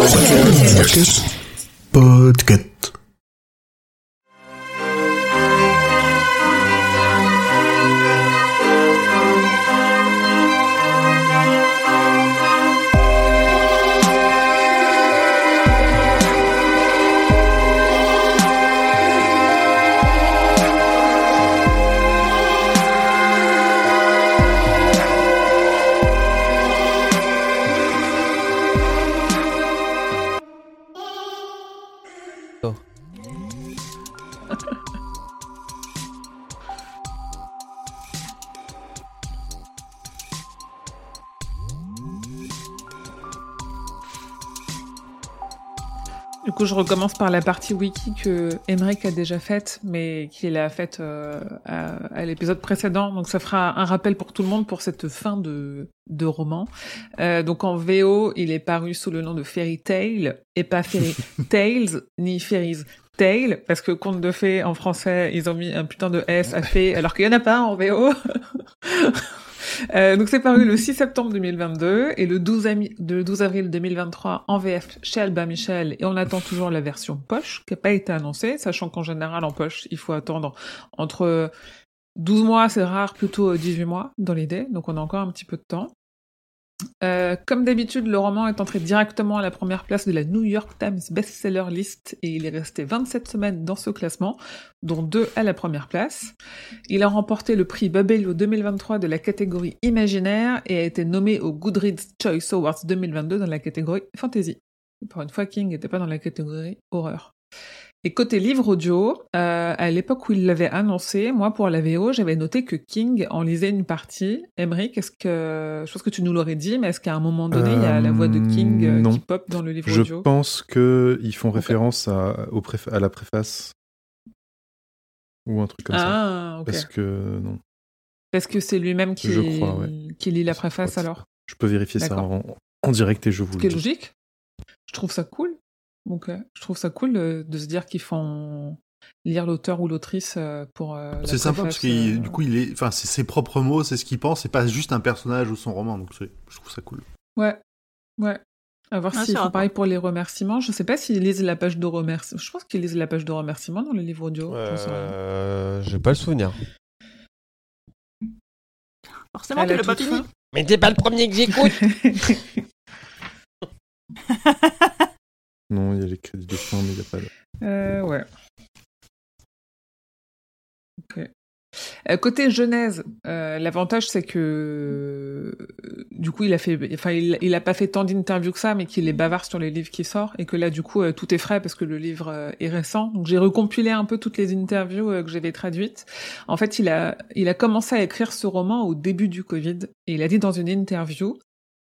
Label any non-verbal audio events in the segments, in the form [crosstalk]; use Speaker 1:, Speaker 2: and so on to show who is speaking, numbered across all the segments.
Speaker 1: Podcast. Podcast. [laughs]
Speaker 2: Du coup, je recommence par la partie wiki que Emmerich a déjà faite, mais qu'il a faite euh, à, à l'épisode précédent. Donc, ça fera un rappel pour tout le monde pour cette fin de, de roman. Euh, donc, en VO, il est paru sous le nom de Fairy Tale et pas Fairy [laughs] Tales ni Fairies Tale, parce que conte de fées en français, ils ont mis un putain de S à fée, alors qu'il y en a pas en VO. [laughs] Euh, donc c'est paru le 6 septembre 2022 et le 12, ami- le 12 avril 2023 en VF chez Albin Michel et on attend toujours la version poche qui n'a pas été annoncée, sachant qu'en général en poche il faut attendre entre 12 mois, c'est rare, plutôt 18 mois dans l'idée, donc on a encore un petit peu de temps. Euh, comme d'habitude, le roman est entré directement à la première place de la New York Times Bestseller List et il est resté 27 semaines dans ce classement, dont deux à la première place. Il a remporté le prix Babelio 2023 de la catégorie imaginaire et a été nommé au Goodreads Choice Awards 2022 dans la catégorie fantasy. Pour une fois, King n'était pas dans la catégorie horreur. Et côté livre audio, euh, à l'époque où il l'avait annoncé, moi pour la VO, j'avais noté que King en lisait une partie. Emery, qu'est-ce que je pense que tu nous l'aurais dit, mais est-ce qu'à un moment donné, il y a la voix de King euh,
Speaker 3: non.
Speaker 2: qui pop dans le livre
Speaker 3: Je
Speaker 2: audio?
Speaker 3: pense qu'ils font référence à, au préfa- à la préface. Ou un truc comme ça.
Speaker 2: Ah, ok.
Speaker 3: Parce que non.
Speaker 2: Parce que c'est lui-même qui,
Speaker 3: Je crois, ouais.
Speaker 2: qui lit la
Speaker 3: Je
Speaker 2: préface alors?
Speaker 3: Je peux vérifier ça en, en direct et je vous
Speaker 2: Ce
Speaker 3: le
Speaker 2: qui est logique. Je trouve ça cool. Ok. Je trouve ça cool euh, de se dire qu'ils font lire l'auteur ou l'autrice euh, pour. euh, la
Speaker 4: C'est sympa parce que
Speaker 2: euh,
Speaker 4: du coup, il est, enfin, c'est ses propres mots, c'est ce qu'il pense, c'est pas juste un personnage ou son roman. Donc, je trouve ça cool.
Speaker 2: Ouais. Ouais. À voir
Speaker 5: Ah,
Speaker 2: s'ils font pareil pour les remerciements. Je sais pas s'ils lisent la page de remerciements. Je pense qu'ils lisent la page de remerciements dans le livre audio. Rien.
Speaker 6: Euh, J'ai pas le souvenir.
Speaker 5: Forcément, tu
Speaker 2: la
Speaker 5: l'as pas fini.
Speaker 2: fin.
Speaker 6: Mais t'es pas le premier que j'écoute [laughs] [laughs]
Speaker 3: Non, il y a les crédits de fin, mais il n'y a pas.
Speaker 2: Euh, ouais. Ok. Euh, côté Genèse, euh, l'avantage c'est que euh, du coup il a fait, enfin il, il a pas fait tant d'interviews que ça, mais qu'il est bavard sur les livres qui sortent et que là du coup tout est frais parce que le livre est récent. Donc j'ai recompilé un peu toutes les interviews que j'avais traduites. En fait, il a, il a commencé à écrire ce roman au début du Covid et il a dit dans une interview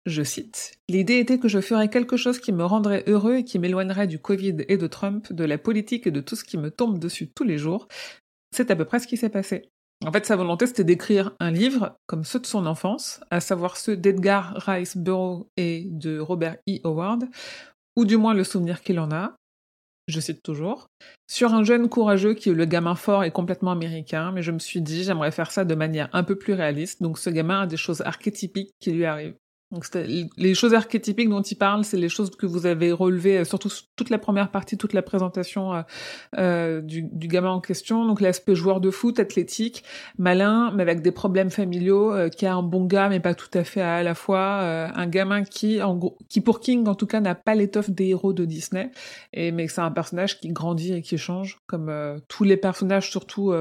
Speaker 2: je cite, L'idée était que je ferais quelque chose qui me rendrait heureux et qui m'éloignerait du Covid et de Trump, de la politique et de tout ce qui me tombe dessus tous les jours. C'est à peu près ce qui s'est passé. En fait, sa volonté, c'était d'écrire un livre comme ceux de son enfance, à savoir ceux d'Edgar Rice Burroughs et de Robert E. Howard, ou du moins le souvenir qu'il en a, je cite toujours, sur un jeune courageux qui est le gamin fort et complètement américain, mais je me suis dit, j'aimerais faire ça de manière un peu plus réaliste, donc ce gamin a des choses archétypiques qui lui arrivent. Donc les choses archétypiques dont il parle, c'est les choses que vous avez relevées, euh, surtout toute la première partie, toute la présentation euh, euh, du, du gamin en question. Donc l'aspect joueur de foot, athlétique, malin, mais avec des problèmes familiaux, euh, qui a un bon gars, mais pas tout à fait à, la fois. euh, un gamin qui, en gros, qui pour King, en tout cas, n'a pas l'étoffe des héros de Disney, et mais c'est un personnage qui grandit et qui change, comme euh, tous les personnages, surtout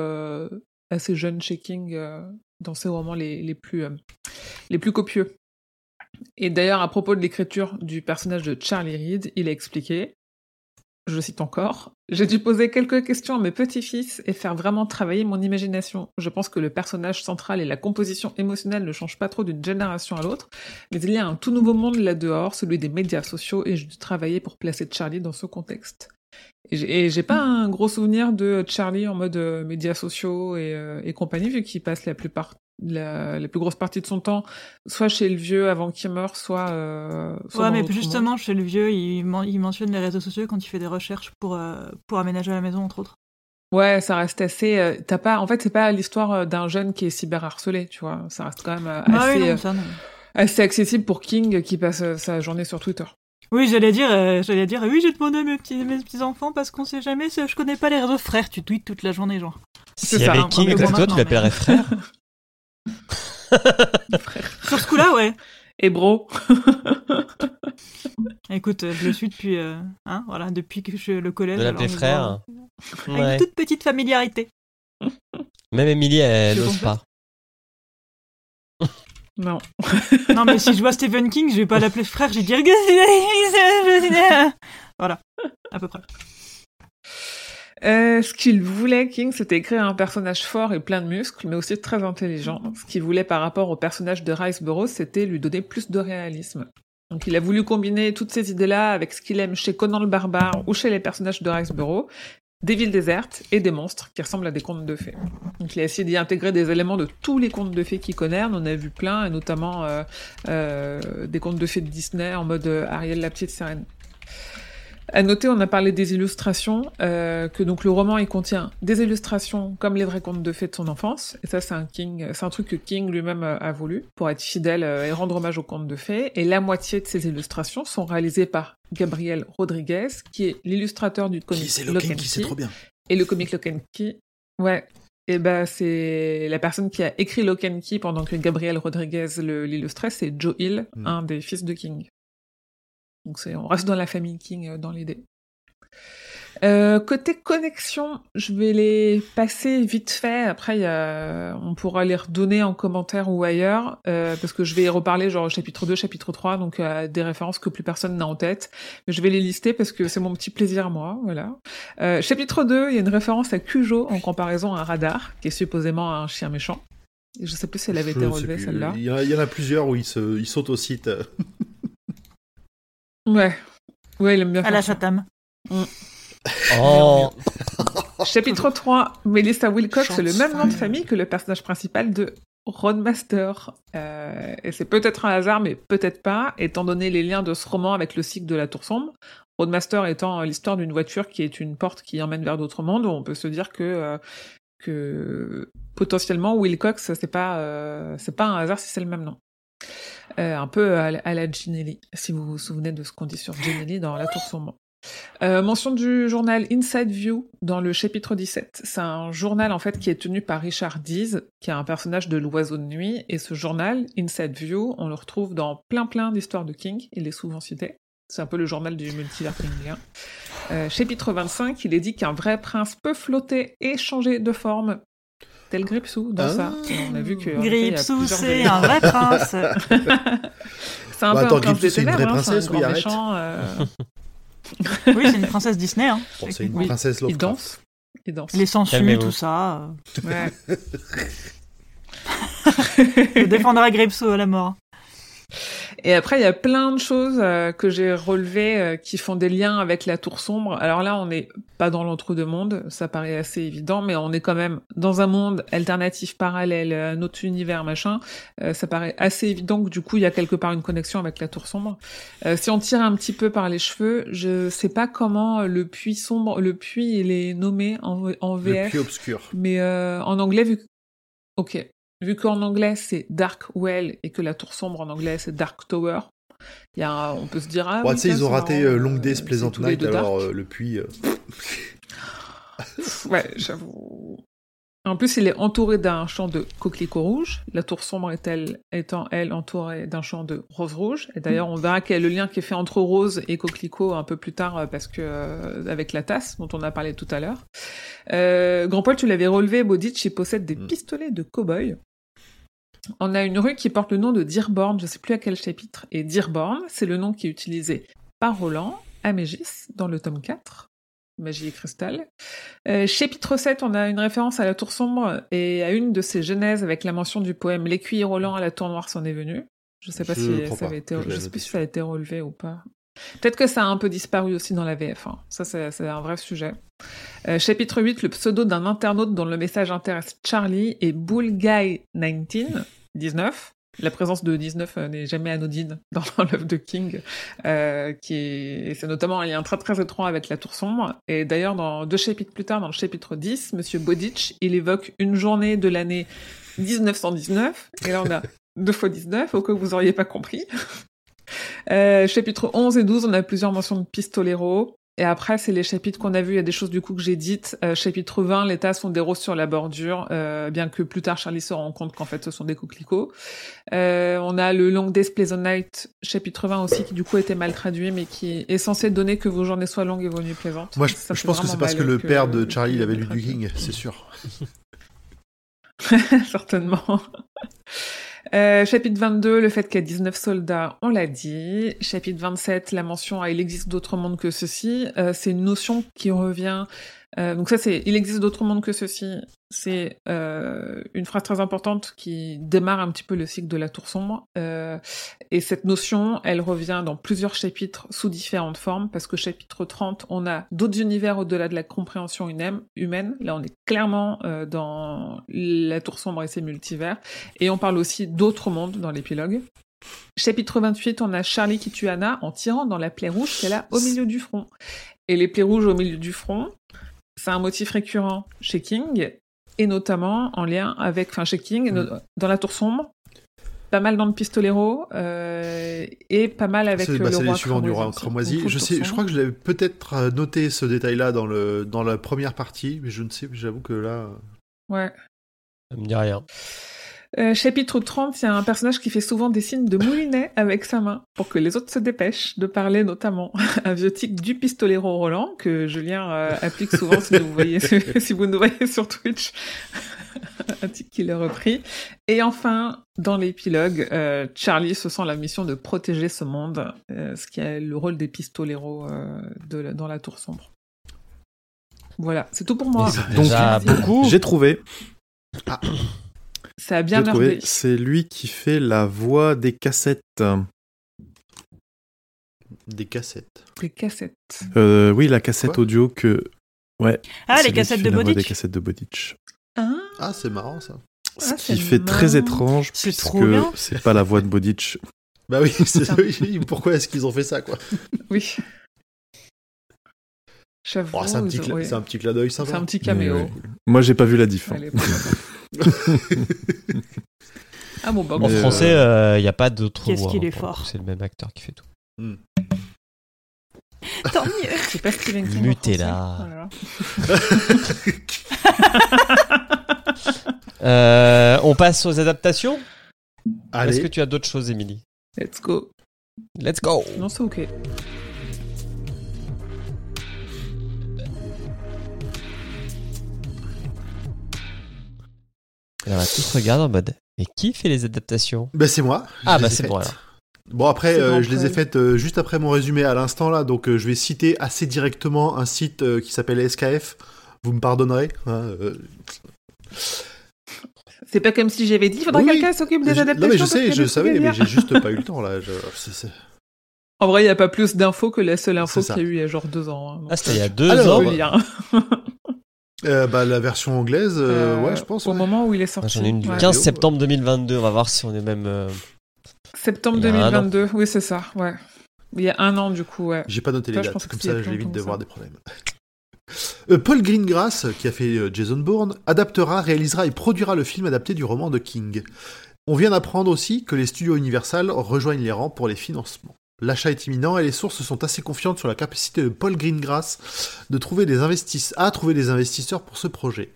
Speaker 2: assez jeunes chez King, dans ses romans les, les plus les plus copieux. Et d'ailleurs, à propos de l'écriture du personnage de Charlie Reed, il a expliqué, je cite encore, J'ai dû poser quelques questions à mes petits-fils et faire vraiment travailler mon imagination. Je pense que le personnage central et la composition émotionnelle ne changent pas trop d'une génération à l'autre, mais il y a un tout nouveau monde là-dehors, celui des médias sociaux, et j'ai dû travailler pour placer Charlie dans ce contexte. Et j'ai- pas un gros souvenir de Charlie en mode euh, médias sociaux et, euh, et compagnie, vu qu'il passe la plupart, la, la plus grosse partie de son temps, soit chez le vieux avant qu'il meure, soit. Euh, soit
Speaker 5: Ouais, mais justement,
Speaker 2: monde.
Speaker 5: chez le vieux, il, il mentionne les réseaux sociaux quand il fait des recherches pour, euh, pour aménager la maison, entre autres.
Speaker 2: Ouais, ça reste assez. euh, T'as pas. En fait, c'est pas l'histoire euh, d'un jeune qui est cyberharcelé, tu vois. Ça reste quand même euh,
Speaker 5: Ah
Speaker 2: assez,
Speaker 5: oui, non, ça, non.
Speaker 2: assez accessible pour King qui passe euh, sa journée sur Twitter.
Speaker 5: Oui, j'allais dire, euh, j'allais dire, oui, j'ai demandé à mes petits, mes petits enfants parce qu'on sait jamais, je connais pas les réseaux frères. Tu tweets toute la journée, genre.
Speaker 2: C'est
Speaker 6: S'il y
Speaker 2: ça,
Speaker 6: avait
Speaker 2: hein,
Speaker 6: King toi, tu l'appellerais frère? [laughs]
Speaker 5: Sur ce coup-là, ouais.
Speaker 2: Et bro.
Speaker 5: Écoute, euh, je le suis depuis, euh, hein, voilà, depuis que je le collège.
Speaker 6: De l'appeler frère.
Speaker 5: Avec
Speaker 6: Ouais.
Speaker 5: une toute petite familiarité.
Speaker 6: Même Emily, elle
Speaker 5: Je
Speaker 6: n'ose pas.
Speaker 2: Non.
Speaker 5: Non, mais si je vois Stephen King, je vais pas l'appeler frère, j'ai dire. Voilà, à peu près.
Speaker 2: Euh, ce qu'il voulait, King, c'était écrire un personnage fort et plein de muscles, mais aussi très intelligent. Ce qu'il voulait par rapport au personnage de Riceborough, c'était lui donner plus de réalisme. Donc il a voulu combiner toutes ces idées-là avec ce qu'il aime chez Conan le Barbare ou chez les personnages de Riceborough, des villes désertes et des monstres qui ressemblent à des contes de fées. Donc il a essayé d'y intégrer des éléments de tous les contes de fées qu'il connaît, on en a vu plein, et notamment euh, euh, des contes de fées de Disney en mode euh, Ariel la petite sirène. À noter, on a parlé des illustrations, euh, que donc le roman il contient des illustrations comme les vrais contes de fées de son enfance, et ça c'est un King, c'est un truc que King lui-même a voulu pour être fidèle euh, et rendre hommage aux contes de fées. Et la moitié de ces illustrations sont réalisées par Gabriel Rodriguez, qui est l'illustrateur du
Speaker 4: Qui
Speaker 2: comic
Speaker 4: c'est
Speaker 2: Lock and
Speaker 4: qui c'est
Speaker 2: Key.
Speaker 4: trop bien.
Speaker 2: Et le comic Lock and Key, ouais. Et ben c'est la personne qui a écrit Lock and Key pendant que Gabriel Rodriguez l'illustrait, c'est Joe Hill,
Speaker 4: Mm.
Speaker 2: un des fils de King. Donc c'est, on reste dans la famille King euh, dans l'idée. Euh, côté connexion, je vais les passer vite fait. Après, il y a- on pourra les redonner en commentaire ou ailleurs, euh, parce que je vais y reparler genre chapitre 2, chapitre 3, donc euh, des références que plus personne n'a en tête. Mais je vais les lister parce que c'est mon petit plaisir moi, voilà. Chapitre 2, il y a une référence à Cujo en comparaison à Radar, qui est supposément un chien méchant. Je sais plus si elle avait
Speaker 4: Je
Speaker 2: été relevée, celle-là.
Speaker 4: Il y, en a- il y en a plusieurs où ils, se, ils sautent au site. [laughs]
Speaker 2: Ouais. Ouais, il aime bien
Speaker 5: À
Speaker 2: faire
Speaker 5: la
Speaker 2: ça.
Speaker 5: Satam.
Speaker 6: Oh, [laughs]
Speaker 2: Chapitre 3, Melissa Wilcox, c'est le même nom de famille que le personnage principal de Roadmaster. Euh, et c'est peut-être un hasard, mais peut-être pas, étant donné les liens de ce roman avec le cycle de la Tour Sombre. Roadmaster étant l'histoire d'une voiture qui est une porte qui emmène vers d'autres mondes, on peut se dire que, euh, que potentiellement Wilcox, c'est pas, euh, c'est pas un hasard si c'est le même nom. Euh, un peu à, la- Ginelli, si vous vous souvenez de ce qu'on dit sur Ginelli dans La Tour Sombre. Euh, mention du journal Inside View dans le chapitre 17. C'est un journal en fait qui est tenu par Richard Dees, qui est un personnage de l'oiseau de nuit. Et ce journal, Inside View, on le retrouve dans plein plein d'histoires de King. Il est souvent cité. C'est un peu le journal du multivers kingien. Euh, chapitre 25, il est dit qu'un vrai prince peut flotter et changer de forme. Tel Gripsou dans
Speaker 4: Ah.
Speaker 2: ça. Et on a vu que il
Speaker 5: Gripsou, c'est un vrai prince. [laughs]
Speaker 2: C'est un
Speaker 4: Bah,
Speaker 2: peu
Speaker 4: attends,
Speaker 2: un
Speaker 4: c'est une vraie
Speaker 2: hein, c'est un
Speaker 4: princesse, oui, arrête.
Speaker 2: méchant, euh, [laughs]
Speaker 5: oui, c'est une princesse Disney. Hein.
Speaker 4: Bon, c'est une
Speaker 2: Oui,
Speaker 4: princesse
Speaker 2: il
Speaker 4: Lovecraft.
Speaker 2: danse. Il danse.
Speaker 5: Les sangsues,
Speaker 6: Calmez-vous.
Speaker 5: tout ça. euh.
Speaker 2: Ouais. [laughs]
Speaker 5: Je défendrai Gripsou à la mort.
Speaker 2: Et après, il y a plein de choses euh, que j'ai relevées euh, qui font des liens avec la tour sombre. Alors là, on n'est pas dans l'entre-deux-mondes, ça paraît assez évident, mais on est quand même dans un monde alternatif parallèle, un autre univers, machin. Euh, ça paraît assez évident que du coup, il y a quelque part une connexion avec la tour sombre. Euh, si on tire un petit peu par les cheveux, je sais pas comment le puits sombre, le puits, il est nommé en, en
Speaker 4: Le
Speaker 2: VF.
Speaker 4: puits obscur.
Speaker 2: Mais euh, en anglais, vu que... Ok. Vu qu'en anglais, c'est Dark Well et que la tour sombre en anglais, c'est Dark Tower, y a on peut se dire... Ah,
Speaker 4: Bon,
Speaker 2: oui,
Speaker 4: tu sais, ils ont raté
Speaker 2: marrant,
Speaker 4: euh, Long
Speaker 2: euh,
Speaker 4: Days Pleasant Night, alors euh, le puits. euh,
Speaker 2: Ouais, j'avoue. En plus, il est entouré d'un champ de coquelicots rouges. La tour sombre est-elle, étant, elle, entourée d'un champ de roses rouges. Et d'ailleurs, on verra quel est le lien qui est fait entre rose et coquelicot un peu plus tard, euh, parce que, euh, avec la tasse, dont on a parlé tout à l'heure. Euh, Grand Paul, tu l'avais relevé, Bodich, il possède des
Speaker 4: Mm.
Speaker 2: pistolets de cow-boy. On a une rue qui porte le nom de Dearborn, je sais plus à quel chapitre. Et Dearborn, c'est le nom qui est utilisé par Roland à Mégis dans le tome 4. Magie et cristal. Euh, chapitre 7, on a une référence à la tour sombre et à une de ses genèses avec la mention du poème L'écuyer Roland à la tour noire s'en est venu. Je sais pas
Speaker 4: Je
Speaker 2: si ça
Speaker 4: pas
Speaker 2: avait été,
Speaker 4: que je l'ai
Speaker 2: je sais plus si ça a été relevé ou pas. Peut-être que ça a un peu disparu aussi dans la VF. hein. Ça, c'est un vrai sujet. Euh, chapitre 8, le pseudo d'un internaute dont le message intéresse Charlie et Bull Guy 19, 19. La présence de 19 euh, n'est jamais anodine [laughs] dans l'œuvre de King, euh, c'est notamment un lien très très étroit avec la Tour Sombre. Et d'ailleurs, dans deux chapitres plus tard, dans le chapitre 10, Monsieur Bodich, il évoque une journée de l'année 1919, et là on a [laughs] deux fois 19, au cas où vous auriez pas compris. Euh, chapitre 11 et 12, on a plusieurs mentions de pistolero. Et après, c'est les chapitres qu'on a vus. Il y a des choses du coup que j'ai dites. Euh, chapitre 20, les tas sont des roses sur la bordure, euh, bien que plus tard Charlie se rend compte qu'en fait ce sont des coquelicots. Euh, on a le Long Days Pleasant Night, chapitre 20 aussi, qui du coup était mal traduit, mais qui est censé donner que vos journées soient longues et vos nuits plaisantes.
Speaker 4: Moi, je,
Speaker 2: Ça,
Speaker 4: je pense que c'est parce que le père de Charlie, il avait lu du. King, c'est sûr. [laughs]
Speaker 2: Certainement. Euh, chapitre 22, le fait qu'il y a 19 soldats, on l'a dit. Chapitre 27, la mention à il existe d'autres mondes que ceci. Euh, c'est une notion qui revient. Euh, donc ça, c'est il existe d'autres mondes que ceci. C'est euh, une phrase très importante qui démarre un petit peu le cycle de la tour sombre. Euh, et cette notion, elle revient dans plusieurs chapitres sous différentes formes, parce que chapitre 30, on a d'autres univers au-delà de la compréhension humaine. Là, on est clairement euh, dans la tour sombre et ses multivers. Et on parle aussi d'autres mondes dans l'épilogue. Chapitre 28, on a Charlie qui tue Anna en tirant dans la plaie rouge qu'elle a au milieu du front. Et les plaies rouges au milieu du front, c'est un motif récurrent chez King, et notamment en lien avec, enfin chez King, no- dans la tour sombre, pas mal dans le pistolero, euh, et pas mal avec
Speaker 4: C'est
Speaker 2: euh,
Speaker 4: bah,
Speaker 2: le
Speaker 4: c'est les
Speaker 2: roi
Speaker 4: suivants du roi
Speaker 2: cramoisi.
Speaker 4: Je, sais, je crois que je l'avais peut-être euh, noté ce détail-là dans, le, dans la première partie, mais je ne sais, j'avoue que là.
Speaker 2: Ouais.
Speaker 6: Ça me dit rien.
Speaker 2: Euh, chapitre 30, il y a un personnage qui fait souvent des signes de moulinet avec sa main pour que les autres se dépêchent de parler notamment un vieux tic du pistolero Roland que Julien euh, applique souvent si vous, voyez, [laughs] si vous nous voyez sur Twitch. [laughs] un tic qu'il a repris. Et enfin, dans l'épilogue, euh, Charlie se sent la mission de protéger ce monde, euh, ce qui est le rôle des pistoleros euh, de la- dans la tour sombre. Voilà, c'est tout pour moi.
Speaker 3: Donc,
Speaker 6: beaucoup.
Speaker 3: J'ai trouvé.
Speaker 2: Ça a bien merdé.
Speaker 3: C'est lui qui fait la voix des cassettes.
Speaker 4: Des cassettes.
Speaker 2: Les cassettes.
Speaker 3: Euh, oui, la cassette
Speaker 4: Quoi
Speaker 3: audio que. Ouais.
Speaker 5: Ah, les cassettes
Speaker 3: qui
Speaker 5: de
Speaker 3: fait la voix des
Speaker 5: Bodic.
Speaker 3: cassettes de Bodic.
Speaker 2: Hein
Speaker 4: Ah, c'est marrant ça.
Speaker 3: Ce
Speaker 2: Ah,
Speaker 3: qui
Speaker 2: c'est
Speaker 3: fait très étrange,
Speaker 5: C'est
Speaker 3: puisque c'est pas la voix de Bodic.
Speaker 4: Bah [laughs] oui, oui, pourquoi est-ce qu'ils ont fait ça, quoi?
Speaker 2: Oui.
Speaker 4: Oh, C'est un, petit
Speaker 2: ouais.
Speaker 4: c'est un petit clin d'œil sympa.
Speaker 2: C'est un petit
Speaker 3: Mais,
Speaker 2: caméo.
Speaker 3: ouais. Moi, j'ai pas vu la diff. hein. [laughs]
Speaker 2: Ah bon, bah,
Speaker 6: En français, il n'y a pas d'autre
Speaker 5: Qu'est-ce qu'il
Speaker 6: hein,
Speaker 5: est fort.
Speaker 6: coup, C'est le même acteur qui fait tout.
Speaker 5: Tant mieux. [laughs]
Speaker 2: c'est pas King. français. Voilà. [laughs]
Speaker 6: Euh, on passe aux adaptations? Est-ce que tu as d'autres choses, Émilie?
Speaker 2: Let's go.
Speaker 6: Let's go
Speaker 2: Non, c'est ok.
Speaker 6: Et on va tous regarder en mode Mais qui fait les adaptations?
Speaker 4: Bah, c'est moi.
Speaker 6: Ah, bah c'est bon
Speaker 4: faites.
Speaker 6: alors.
Speaker 4: Bon après, euh,
Speaker 2: bon,
Speaker 4: je les ai faites euh, juste après mon résumé à l'instant là, donc euh, je vais citer assez directement un site euh, qui s'appelle SKF. Vous me pardonnerez. hein, euh,
Speaker 2: C'est pas comme si j'avais dit, il faudrait
Speaker 4: Oui,
Speaker 2: que
Speaker 4: oui.
Speaker 2: quelqu'un s'occupe des adaptations.
Speaker 4: non mais je sais,
Speaker 2: a
Speaker 4: je savais, mais j'ai juste pas eu le [laughs] temps là. je-
Speaker 2: En vrai, il n'y a pas plus d'infos que la seule info qu'il y a eu il y a genre deux ans. hein.
Speaker 6: Ah, c'était il y a deux
Speaker 4: Alors,
Speaker 6: ans. [laughs]
Speaker 4: Euh, bah la version anglaise, euh,
Speaker 2: Euh,
Speaker 4: ouais, je pense.
Speaker 2: Au
Speaker 4: ouais.
Speaker 2: moment où il est sorti.
Speaker 6: J'en ai une du
Speaker 2: Ouais.
Speaker 6: 15 septembre 2022. On va voir si on est même. euh,
Speaker 2: Septembre
Speaker 6: Il y a un an.
Speaker 2: 2022. Oui, c'est ça. Ouais. Il y a un an, du coup, ouais.
Speaker 4: J'ai pas noté les dates, comme ça j'évite
Speaker 2: longtemps
Speaker 4: de
Speaker 2: que
Speaker 4: voir
Speaker 2: ça.
Speaker 4: des problèmes. Euh, Paul Greengrass, qui a fait Jason Bourne, adaptera, réalisera et produira le film adapté du roman de King. On vient d'apprendre aussi que les studios Universal rejoignent les rangs pour les financements. L'achat est imminent et les sources sont assez confiantes sur la capacité de Paul Greengrass de trouver des investis- à trouver des investisseurs pour ce projet.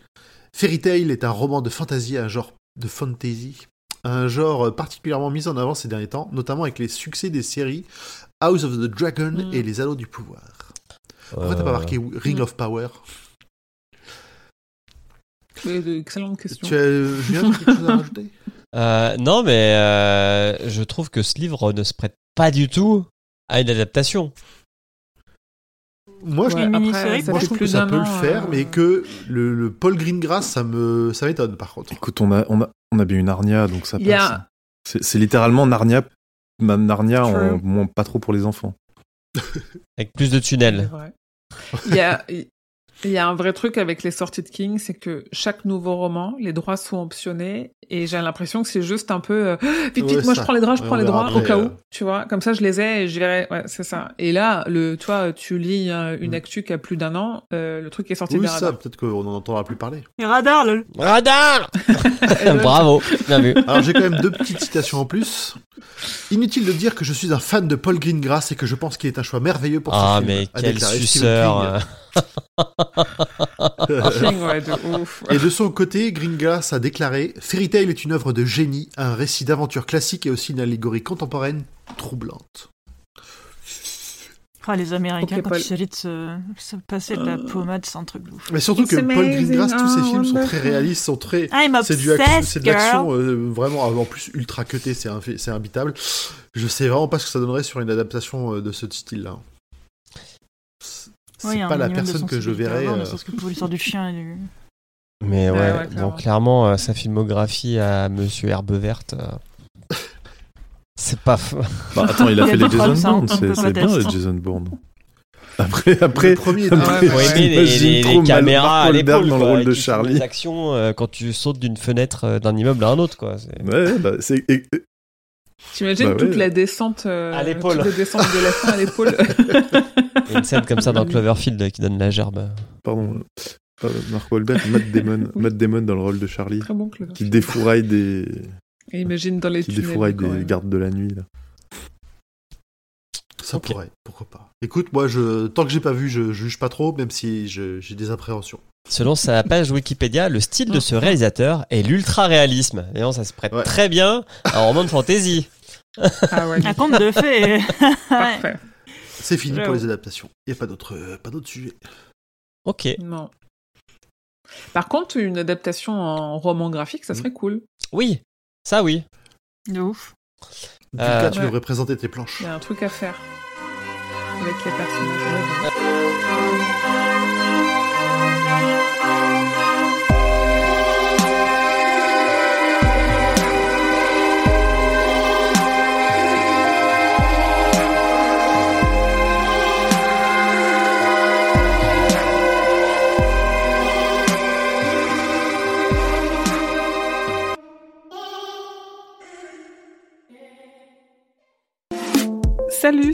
Speaker 4: Fairy Tail est un roman de fantasy, un genre de fantasy, un genre particulièrement mis en avant ces derniers temps, notamment avec les succès des séries House of the Dragon
Speaker 2: Mm.
Speaker 4: et Les Anneaux du Pouvoir. Pourquoi t'as pas
Speaker 6: euh,
Speaker 4: marqué Ring
Speaker 2: Mm.
Speaker 4: of Power?
Speaker 2: Euh, Excellente question.
Speaker 4: Tu as, euh, Julien, quelque chose à rajouter?
Speaker 6: Euh, non, mais euh, je trouve que ce livre ne se prête pas du tout à une adaptation.
Speaker 4: Moi, je,
Speaker 2: Ouais,
Speaker 5: Une
Speaker 2: après,
Speaker 4: moi, je trouve que ça peut le faire,
Speaker 2: euh,
Speaker 4: mais que le, le Paul Greengrass, ça me, ça m'étonne par contre.
Speaker 3: Écoute, on a, on a, on a bien une Narnia, donc ça passe.
Speaker 2: a-
Speaker 3: C'est littéralement Narnia, ma Narnia en moins pas trop pour les enfants. [laughs]
Speaker 6: Avec plus de tunnels.
Speaker 2: Il y a, il y a un vrai truc avec les sorties de King, c'est que chaque nouveau roman, les droits sont optionnés, et j'ai l'impression que c'est juste un peu, euh, [gasps] vite, vite,
Speaker 4: Ouais,
Speaker 2: moi
Speaker 4: ça.
Speaker 2: je prends les droits, je prends les
Speaker 4: verra
Speaker 2: droits, au
Speaker 4: après,
Speaker 2: cas
Speaker 4: euh.
Speaker 2: où, tu vois, comme ça je les ai et je verrai, ouais, c'est ça. Et là, le, tu vois, tu lis euh, une
Speaker 4: Mm.
Speaker 2: actu qui a plus d'un an, euh, le truc est sorti
Speaker 4: Oui,
Speaker 2: des
Speaker 4: ça,
Speaker 2: radars.
Speaker 4: peut-être qu'on n'en entendra plus parler. [laughs]
Speaker 5: Et radar, lol.
Speaker 6: Radar
Speaker 2: Euh,
Speaker 6: Bravo, bien vu.
Speaker 4: Alors, j'ai quand même deux petites citations en plus. Inutile de dire que je suis un fan de Paul Greengrass et que je pense qu'il est un choix merveilleux pour
Speaker 6: Ah,
Speaker 4: ce
Speaker 6: mais
Speaker 4: a
Speaker 6: quel suceur. [laughs]
Speaker 4: King.
Speaker 2: King, ouais, de ouf.
Speaker 4: Et de son côté, Greengrass a déclaré Fairy Tail est une œuvre de génie, un récit d'aventure classique et aussi une allégorie contemporaine troublante.
Speaker 5: Ah, les Américains,
Speaker 2: Ok,
Speaker 5: quand
Speaker 2: Paul.
Speaker 5: il s'agit de se, se passer de la pommade, c'est un truc de ouf.
Speaker 4: Mais surtout
Speaker 2: It's
Speaker 4: que Paul Greengrass, tous ses
Speaker 2: oh,
Speaker 4: films sont très réalistes, sont très. C'est du c'est de l'action euh, vraiment en plus ultra cuté, c'est imbitable. Je sais vraiment pas ce que ça donnerait sur une adaptation euh, de ce style-là. C'est pas la personne que je verrais.
Speaker 5: avoir, ne
Speaker 4: euh,
Speaker 5: serait-ce que pour l'histoire du chien et du...
Speaker 6: Mais ouais,
Speaker 2: Ouais, ouais,
Speaker 6: bon,
Speaker 2: clairement.
Speaker 6: clairement, euh, sa filmographie à Monsieur Herbe Verte, euh, c'est pas.
Speaker 3: Bah, attends, il a
Speaker 5: Il
Speaker 3: fait les Jason Bourne, c'est bien les Jason Bourne. Après, après,
Speaker 4: Le premier
Speaker 3: après,
Speaker 2: Ouais,
Speaker 6: les,
Speaker 3: j'imagine
Speaker 6: les-
Speaker 3: trop
Speaker 6: les
Speaker 3: Mal-
Speaker 6: caméras à l'épaule
Speaker 3: dans le rôle de Charlie.
Speaker 6: Euh, quand tu sautes d'une fenêtre euh, d'un immeuble à un autre, quoi. c'est-
Speaker 3: Ouais, bah, c'est
Speaker 2: T'imagines
Speaker 3: Bah
Speaker 2: toute
Speaker 3: ouais.
Speaker 2: la descente euh,
Speaker 6: À l'épaule.
Speaker 2: toute la descente de la fin à l'épaule. [laughs]
Speaker 6: Il y a une scène comme ça dans [laughs] Cloverfield qui donne la gerbe.
Speaker 3: pardon, euh, Mark Wahlberg, Matt Damon, [laughs] Matt Damon dans le rôle de Charlie,
Speaker 2: Très bon
Speaker 3: qui défouraille des,
Speaker 2: Et imagine dans les
Speaker 3: qui
Speaker 2: tunnels.
Speaker 3: défouraille des
Speaker 2: même.
Speaker 3: gardes de la nuit. Là.
Speaker 4: Ça
Speaker 6: Ok.
Speaker 4: pourrait, pourquoi pas. Écoute, moi, je, tant que j'ai pas vu, je juge pas trop, même si je- j'ai des appréhensions.
Speaker 6: Selon sa page Wikipédia, le style de ce réalisateur est l'ultra-réalisme. Et non, ça se prête
Speaker 4: Ouais.
Speaker 6: très bien à un roman de fantasy.
Speaker 2: Ah ouais,
Speaker 5: Un conte de fées. Ouais. [laughs]
Speaker 2: parfait.
Speaker 4: C'est fini pour les adaptations. Il n'y a pas d'autres euh, pas d'autres sujets.
Speaker 6: Ok.
Speaker 2: Non. Par contre, une adaptation en roman graphique, ça serait cool.
Speaker 6: Oui, ça oui.
Speaker 5: De ouf.
Speaker 4: Du
Speaker 6: Euh,
Speaker 4: cas, tu
Speaker 2: ouais.
Speaker 4: devrais présenter tes planches.
Speaker 2: Il y a un truc à faire avec les personnages.